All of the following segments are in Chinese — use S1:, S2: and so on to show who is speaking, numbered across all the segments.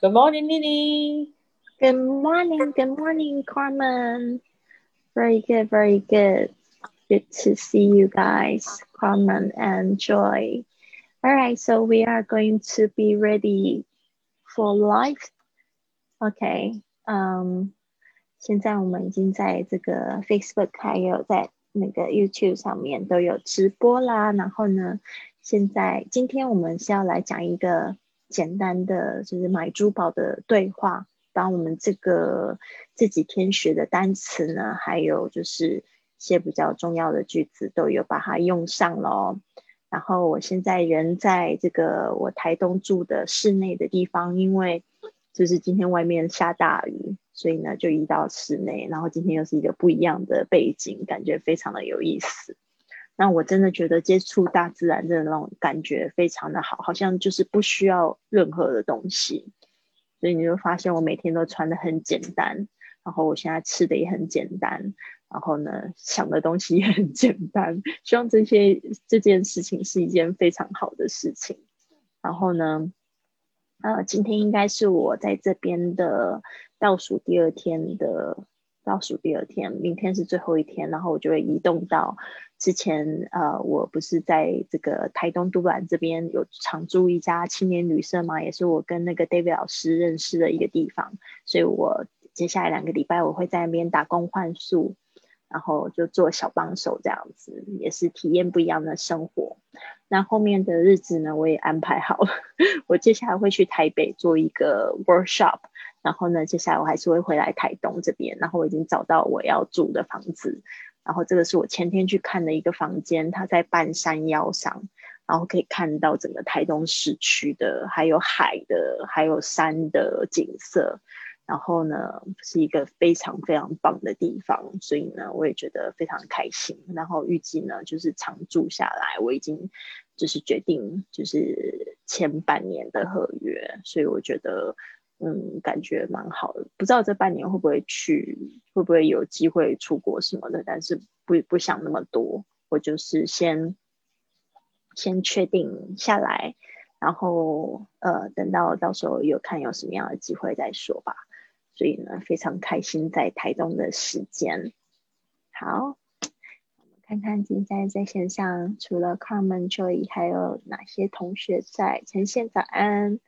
S1: Good morning, Lily.
S2: Good morning, good morning, Carmen. Very good, very good. Good to see you guys, Carmen and Joy. All right, so we are going to be ready for live. OK，嗯，现在我们已经在这个 Facebook 还有在那个 YouTube 上面都有直播啦。然后呢，现在今天我们是要来讲一个 简单的，就是买珠宝的对话。把我们这个这几天学的单词呢，还有就是一些比较重要的句子，都有把它用上了。然后我现在人在这个我台东住的室内的地方，因为就是今天外面下大雨，所以呢就移到室内。然后今天又是一个不一样的背景，感觉非常的有意思。那我真的觉得接触大自然的那种感觉非常的好，好像就是不需要任何的东西。所以你就发现我每天都穿的很简单，然后我现在吃的也很简单，然后呢想的东西也很简单。希望这些这件事情是一件非常好的事情。然后呢，呃，今天应该是我在这边的倒数第二天的。倒数第二天，明天是最后一天，然后我就会移动到之前呃，我不是在这个台东都兰这边有常住一家青年旅社嘛，也是我跟那个 David 老师认识的一个地方，所以我接下来两个礼拜我会在那边打工换宿，然后就做小帮手这样子，也是体验不一样的生活。那后面的日子呢，我也安排好了，我接下来会去台北做一个 workshop。然后呢，接下来我还是会回来台东这边。然后我已经找到我要住的房子。然后这个是我前天去看的一个房间，它在半山腰上，然后可以看到整个台东市区的，还有海的，还有山的景色。然后呢，是一个非常非常棒的地方，所以呢，我也觉得非常开心。然后预计呢，就是常住下来，我已经就是决定就是签半年的合约，所以我觉得。嗯，感觉蛮好的。不知道这半年会不会去，会不会有机会出国什么的，但是不不想那么多。我就是先先确定下来，然后呃，等到到时候有看有什么样的机会再说吧。所以呢，非常开心在台东的时间。好，我们看看今天在线上除了 Carmen Joy，还有哪些同学在？陈宪早安，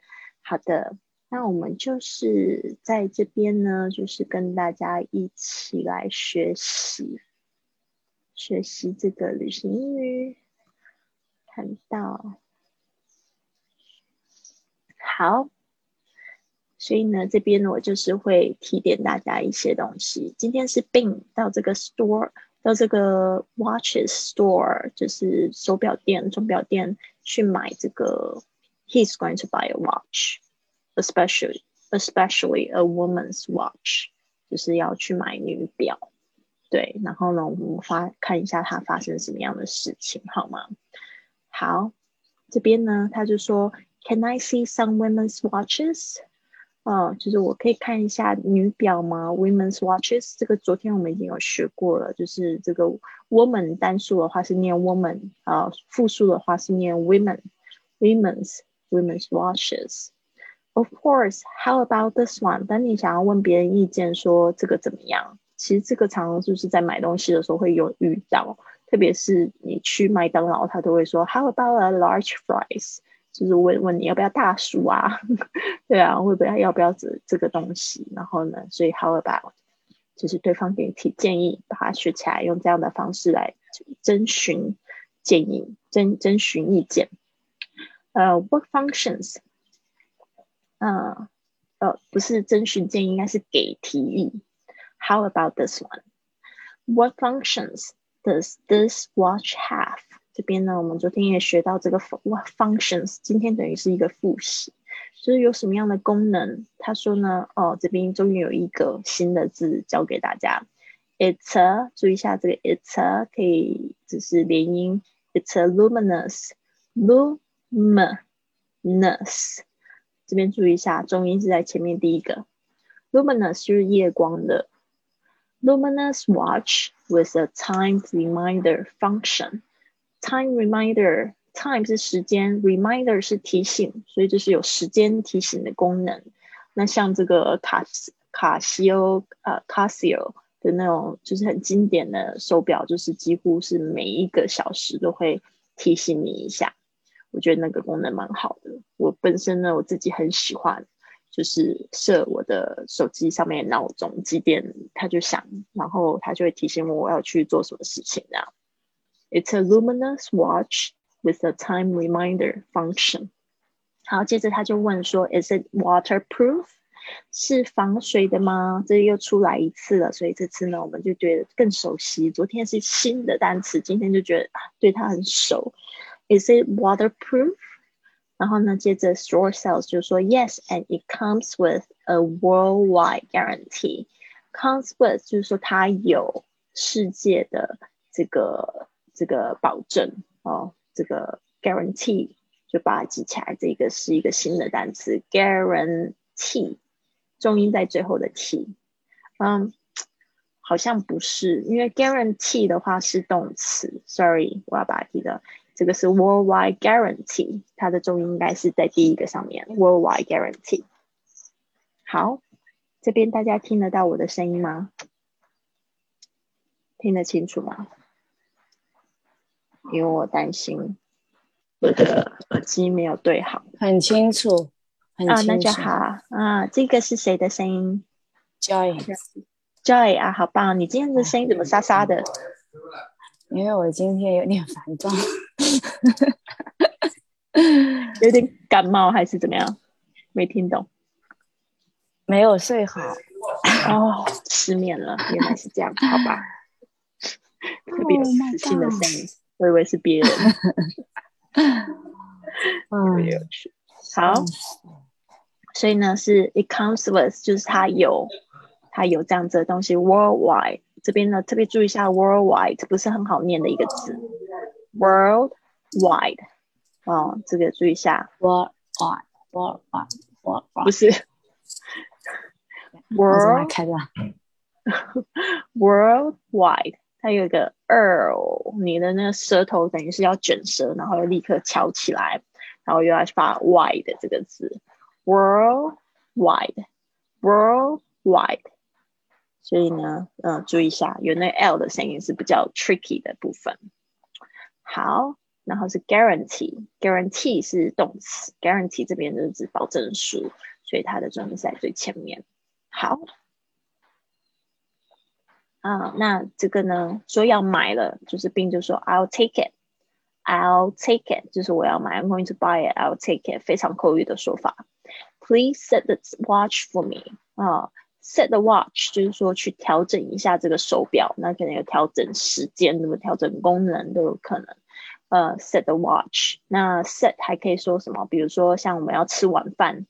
S2: 好的。那我们就是在这边呢，就是跟大家一起来学习学习这个旅行英语。看到，好，所以呢，这边我就是会提点大家一些东西。今天是 Bing 到这个 store，到这个 watches store，就是手表店、钟表店去买这个。He's going to buy a watch. Especially especially a woman's watch，就是要去买女表，对，然后呢，我们发看一下它发生什么样的事情，好吗？好，这边呢，他就说，Can I see some women's watches？哦，就是我可以看一下女表吗？Women's watches，这个昨天我们已经有学过了，就是这个 woman 单数的话是念 woman，啊，复数的话是念 women，women's women's watches。Of course, how about this one？当你想要问别人意见，说这个怎么样？其实这个常常就是在买东西的时候会有遇到，特别是你去麦当劳，他都会说 How about a large fries？就是问问你要不要大薯啊？对啊，会不会要不要这这个东西？然后呢，所以 How about？就是对方给你提建议，把它学起来，用这样的方式来征询建议，征征询意见。呃，What functions？嗯，呃，不是征询建议，应该是给提议。How about this one? What functions does this watch have? 这边呢，我们昨天也学到这个 what functions，今天等于是一个复习，就是有什么样的功能。他说呢，哦，这边终于有一个新的字教给大家。It's a，注意一下这个 it's a 可以只是连音。It's a luminous，luminous。这边注意一下，重音是在前面第一个，luminous 是夜光的，luminous watch with a time reminder function。time reminder，time 是时间，reminder 是提醒，所以就是有时间提醒的功能。那像这个卡卡西欧呃卡西欧的那种，就是很经典的手表，就是几乎是每一个小时都会提醒你一下。我觉得那个功能蛮好的。我本身呢，我自己很喜欢，就是设我的手机上面闹钟几点它就响，然后它就会提醒我我要去做什么事情。这样，It's a luminous watch with a time reminder function。好，接着他就问说，Is it waterproof？是防水的吗？这又出来一次了，所以这次呢，我们就觉得更熟悉。昨天是新的单词，今天就觉得对它很熟。Is it waterproof？然后呢，接着 Store Sales 就说 Yes，and it comes with a worldwide guarantee。Comes with 就是说它有世界的这个这个保证哦，这个 guarantee 就把它记起来。这个是一个新的单词，guarantee，重音在最后的 t。嗯，好像不是，因为 guarantee 的话是动词。Sorry，我要把它记得。这个是 worldwide guarantee，它的重音应该是在第一个上面。worldwide guarantee。好，这边大家听得到我的声音吗？听得清楚吗？因为我担心我的耳机没有对好。
S1: 很清楚，很清楚。
S2: 啊，那就好。啊，这个是谁的声音
S1: ？Joy，Joy
S2: 啊，好棒！你今天的声音怎么沙沙的？
S1: 因为我今天有点烦躁，
S2: 有点感冒还是怎么样？没听懂，
S1: 没有睡好
S2: 哦，失眠了，原来是这样，好吧？特别有磁性的声音，我以为是别人，特别有趣。好，所以呢是 it comes with，就是它有，它有这样子的东西，worldwide。这边呢，特别注意一下，worldwide 不是很好念的一个字，worldwide，哦，这个注意一下
S1: ，worldwide，worldwide，worldwide，
S2: 不是，world，worldwide，它有一个 r，你的那个舌头等于是要卷舌，然后又立刻翘起来，然后又要发 wide 这个字，worldwide，worldwide。所以呢，嗯，注意一下，有那 l 的声音是比较 tricky 的部分。好，然后是 guarantee，guarantee 是动词，guarantee 这边就是指保证书，所以它的重音在最前面。好，啊，那这个呢，说要买了，就是并就说 I'll take it，I'll take it，就是我要买，I'm going to buy it，I'll take it，非常口语的说法。Please set the watch for me，啊。Set the watch 就是说去调整一下这个手表，那可能有调整时间，那么调整功能都有可能。呃，set the watch，那 set 还可以说什么？比如说像我们要吃晚饭，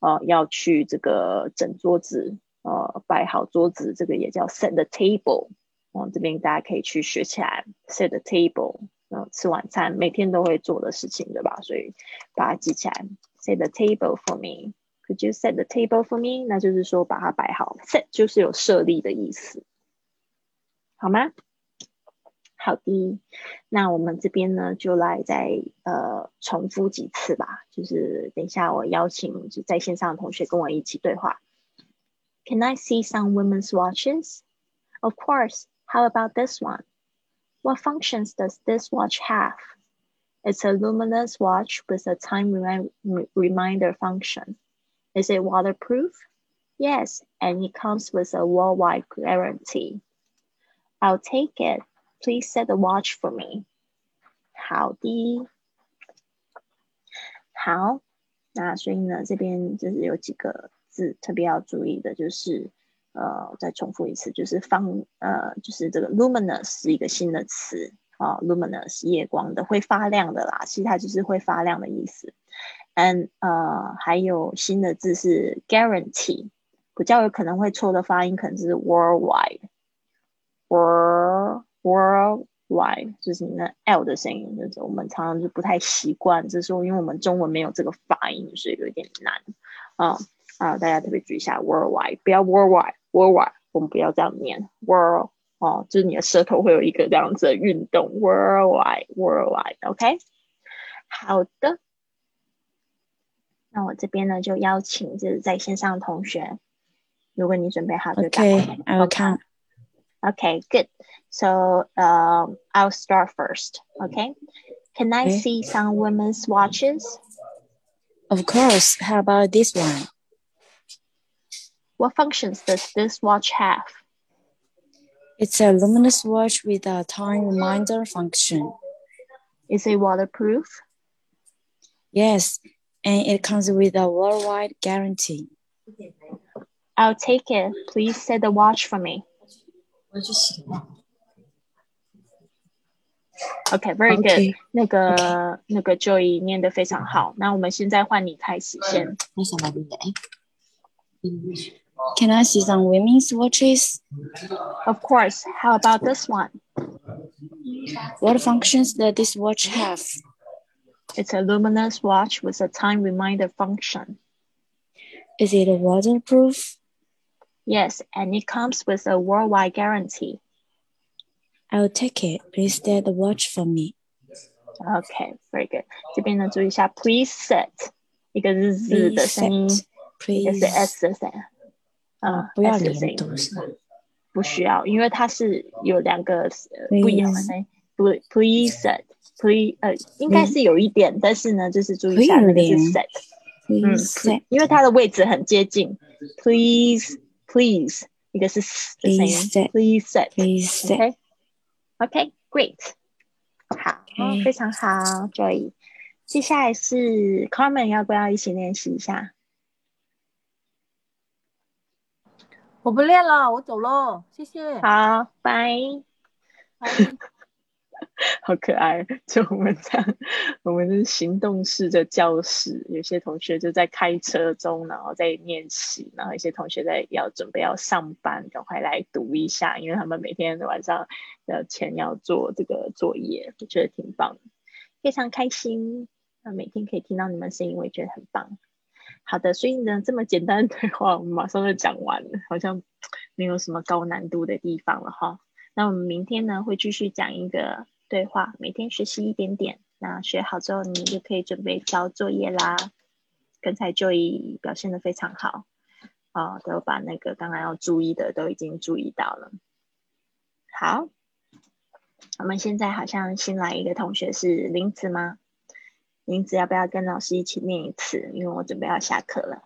S2: 呃，要去这个整桌子，呃，摆好桌子，这个也叫 set the table。哦，这边大家可以去学起来，set the table，嗯，吃晚餐每天都会做的事情，对吧？所以把它记起来，set the table for me。Could you set the table for me？那就是说把它摆好，set 就是有设立的意思，好吗？好的，那我们这边呢就来再呃重复几次吧。就是等一下我邀请就在线上的同学跟我一起对话。Can I see some women's watches? Of course. How about this one? What functions does this watch have? It's a luminous watch with a time reminder function. Is it waterproof? Yes, and it comes with a worldwide guarantee. I'll take it. Please set the watch for me. 好的，好，那所以呢，这边就是有几个字特别要注意的，就是呃，再重复一次，就是放呃，就是这个 luminous 是一个新的词啊，luminous 夜光的，会发亮的啦，其实它就是会发亮的意思。And 呃，还有新的字是 guarantee，比较有可能会错的发音可能是 worldwide，world worldwide，就是你那 l 的声音，就是我们常常就不太习惯，就是说因为我们中文没有这个发音，所以有点难啊啊，大家特别注意一下 worldwide，不要 worldwide，worldwide，我们不要这样念 world 哦，就是你的舌头会有一个这样子的运动 worldwide，worldwide，OK，好的。那我这边呢就邀请就是在线上的同学，如果你准备好就打开。
S1: Okay, I will count.
S2: Okay, good. So um, I'll start first. Okay. Can I
S1: Okay.
S2: see some women's watches?
S1: Of course. How about this one?
S2: What functions does this watch have?
S1: It's a luminous watch with a time reminder function.
S2: Is it waterproof?
S1: Yes, and it comes with a worldwide guarantee.
S2: I'll take it. Please set the watch for me. Okay, very good.
S1: Okay.
S2: 那个那个 Joy 念得非常好。那我们现在换你开始先。
S1: Can I see some women's watches?
S2: Of course. How about this one?
S1: What functions does this watch have?
S2: It's a luminous watch with a time reminder function.
S1: Is it waterproof?
S2: Yes, and it comes with a worldwide guarantee.
S1: I'll take it. Please set the watch for me.
S2: Okay, very good. 这边呢，注意一下，please set，一个是 z 的
S1: Please
S2: 声音，
S1: set.
S2: 一个
S1: Please.
S2: 是 s 的声音。嗯，
S1: 不要
S2: S 的声音
S1: 连读是吧？
S2: 不需要，因为它是有两个呃不一样的声音。不，please set，please 呃，应该是有一点，但是呢，就是注意一下那个是
S1: 可以连
S2: set，嗯
S1: Please set.
S2: 因为它的位置很接近。Please please，一个是 s 的声音
S1: Please
S2: set，please set。
S1: Please set.
S2: OK OK，great，好
S1: Okay
S2: 非常好，Joy。接下来是 Carmen，要不要一起练习一下？
S3: 我不练了，我走喽，谢谢。
S2: 好，拜。好可爱，就我们这样，我们是行动式的教室，有些同学就在开车中，然后在练习，然后一些同学在要准备要上班，赶快来读一下，因为他们每天晚上的前要做这个作业，我觉得挺棒，非常开心。那每天可以听到你们声音，我也觉得很棒。好的，所以呢，这么简单的对 话，我们马上就讲完了，好像没有什么高难度的地方了哈。那我们明天呢会继续讲一个对话，每天学习一点点。那学好之后，你就可以准备交作业啦。刚才 Joy 表现的非常好，啊、都把那个刚刚要注意的都已经注意到了。好，我们现在好像新来一个同学是林子吗？林子要不要跟老师一起念一次？因为我准备要下课了。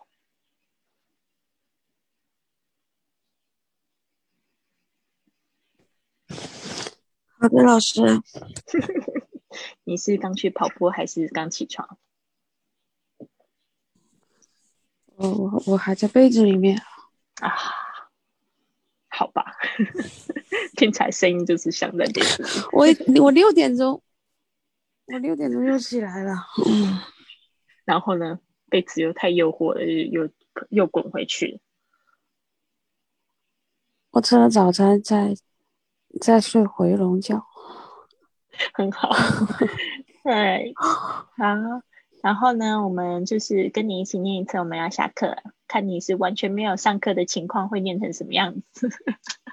S4: 好的，老师。
S2: 你是刚去跑步还是刚起床？
S4: 我我我还在被子里面。
S2: 啊，好吧，听起来声音就是像在被子里。
S4: 我我六点钟，我六点钟就起来了。嗯，
S2: 然后呢，被子又太诱惑了，又又又滚回去。
S4: 我吃了早餐，再再睡回笼觉。
S2: 很好，对，好。然后呢，我们就是跟你一起念一次，我们要下课了，看你是完全没有上课的情况会念成什么样子。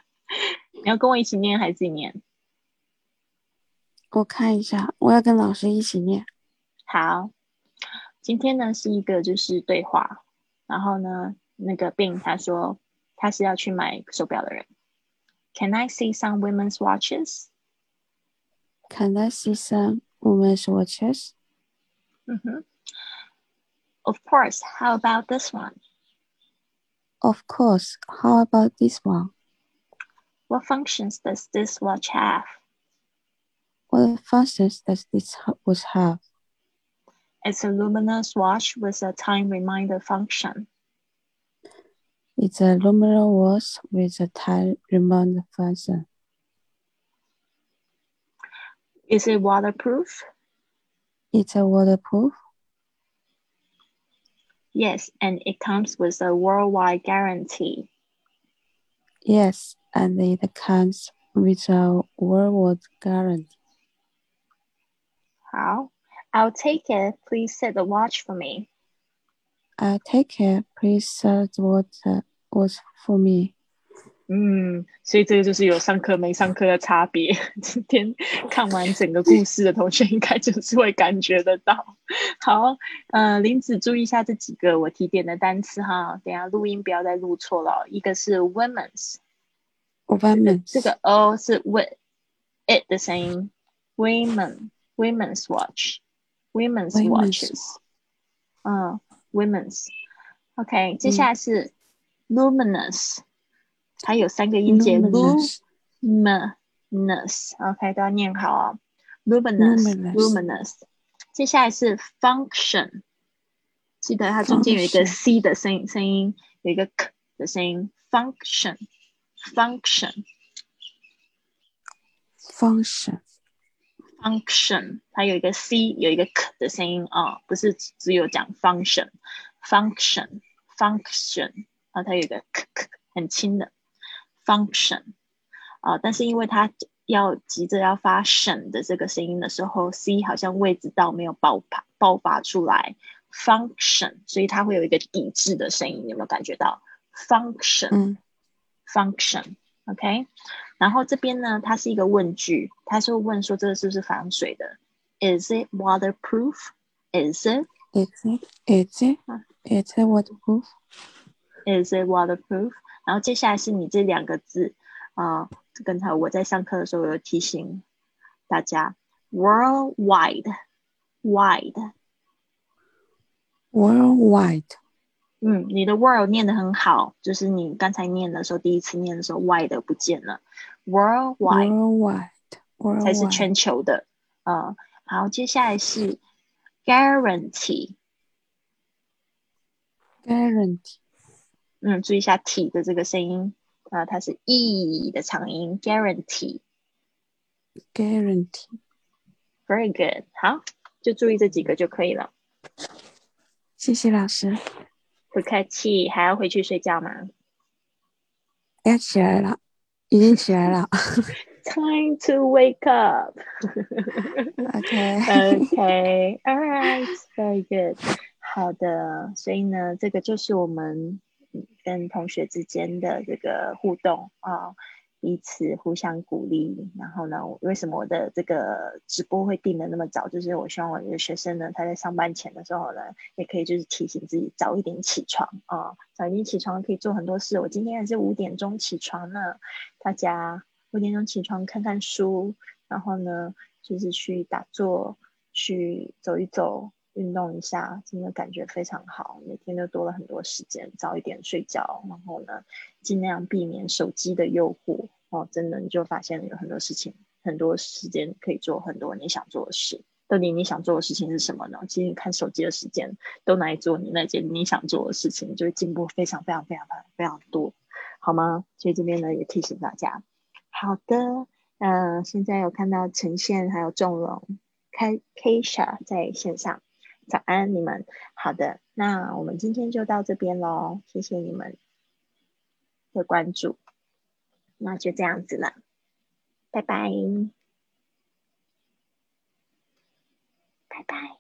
S2: 你要跟我一起念还是自己念？
S4: 我看一下，我要跟老师一起念。
S2: 好，今天呢是一个就是对话，然后呢，那个 Bing 他说他是要去买手表的人。Can I see some women's
S4: watches？Can I see some women's watches?
S2: Mm-hmm. Of course. How about this one?
S4: Of course. How about this one?
S2: What functions does this watch have?
S4: What functions does this watch have?
S2: It's a luminous watch with a time reminder function.
S4: It's a luminous watch with a time reminder function.
S2: Is it waterproof?
S4: It's a waterproof.
S2: Yes, and it comes with a worldwide guarantee.
S4: Yes, and it comes with a worldwide guarantee.
S2: How? I'll take it. Please set the watch for me.
S4: I'll take care. Please what uh, was for me.
S2: 嗯，所以这个就是有上课没上课的差别。今天看完整个故事的同学，应该就是会感觉得到。好，呃，林子注意一下这几个我提点的单词哈，等下录音不要再录错了。一个是 women's，women，这个 o 是 with it 的声音，women，women's watch，women's watches，嗯，women's。OK，接下来是 luminous。它有三个音节，luminous，OK 都要念好哦，luminous，luminous。接下来是 function，记得它中间有一个 c 的声音，声音有一个 k 的声音，function，function，function，function，它有一个 c，有一个 k 的声音啊，不是只有讲 function，function，function，啊，它有一个 k k 很轻的。function 啊，但是因为它要急着要发省的这个声音的时候，c 好像位置到没有爆发爆发出来 function，所以它会有一个抵制的声音，有没有感觉到 function？function，OK？然后这边呢，它是一个问句，它是问说这个是不是防水的？Is it waterproof？Is
S4: it？Is it？Is it？Is it waterproof？Is
S2: it waterproof？然后接下来是你这两个字啊，刚才我在上课的时候有提醒大家
S4: ，worldwide，worldwide，
S2: 嗯，你的 world 念的很好，就是你刚才念的时候，第一次念的时候，wide 不见了，worldwide，worldwide 才是全球的，嗯，好，接下来是
S4: guarantee，guarantee。
S2: 嗯，注意一下 t 的这个声音啊，它是 e 的长音
S4: ，guarantee，guarantee，very
S2: good，好，就注意这几个就可以了。
S4: 谢谢老师，
S2: 不客气，还要回去睡觉吗？
S4: 要起来了，已经起来了。
S2: Time to wake up.
S4: Okay.
S2: Okay. All right. Very good. 好的，所以呢，这个就是我们。跟同学之间的这个互动啊，彼此互相鼓励。然后呢，为什么我的这个直播会定的那么早？就是我希望我的学生呢，他在上班前的时候呢，也可以就是提醒自己早一点起床啊，早一点起床可以做很多事。我今天还是五点钟起床呢，大家五点钟起床看看书，然后呢，就是去打坐，去走一走。运动一下，真的感觉非常好。每天都多了很多时间，早一点睡觉，然后呢，尽量避免手机的诱惑。哦，真的，你就发现有很多事情，很多时间可以做很多你想做的事。到底你想做的事情是什么呢？其实你看手机的时间，都拿来做你那件你想做的事情，就会进步非常非常非常非常非常多，好吗？所以这边呢也提醒大家。好的，嗯，现在有看到呈现还有纵容开 Kisha 在线上。早安，你们。好的，那我们今天就到这边喽，谢谢你们的关注，那就这样子了，拜拜，拜拜。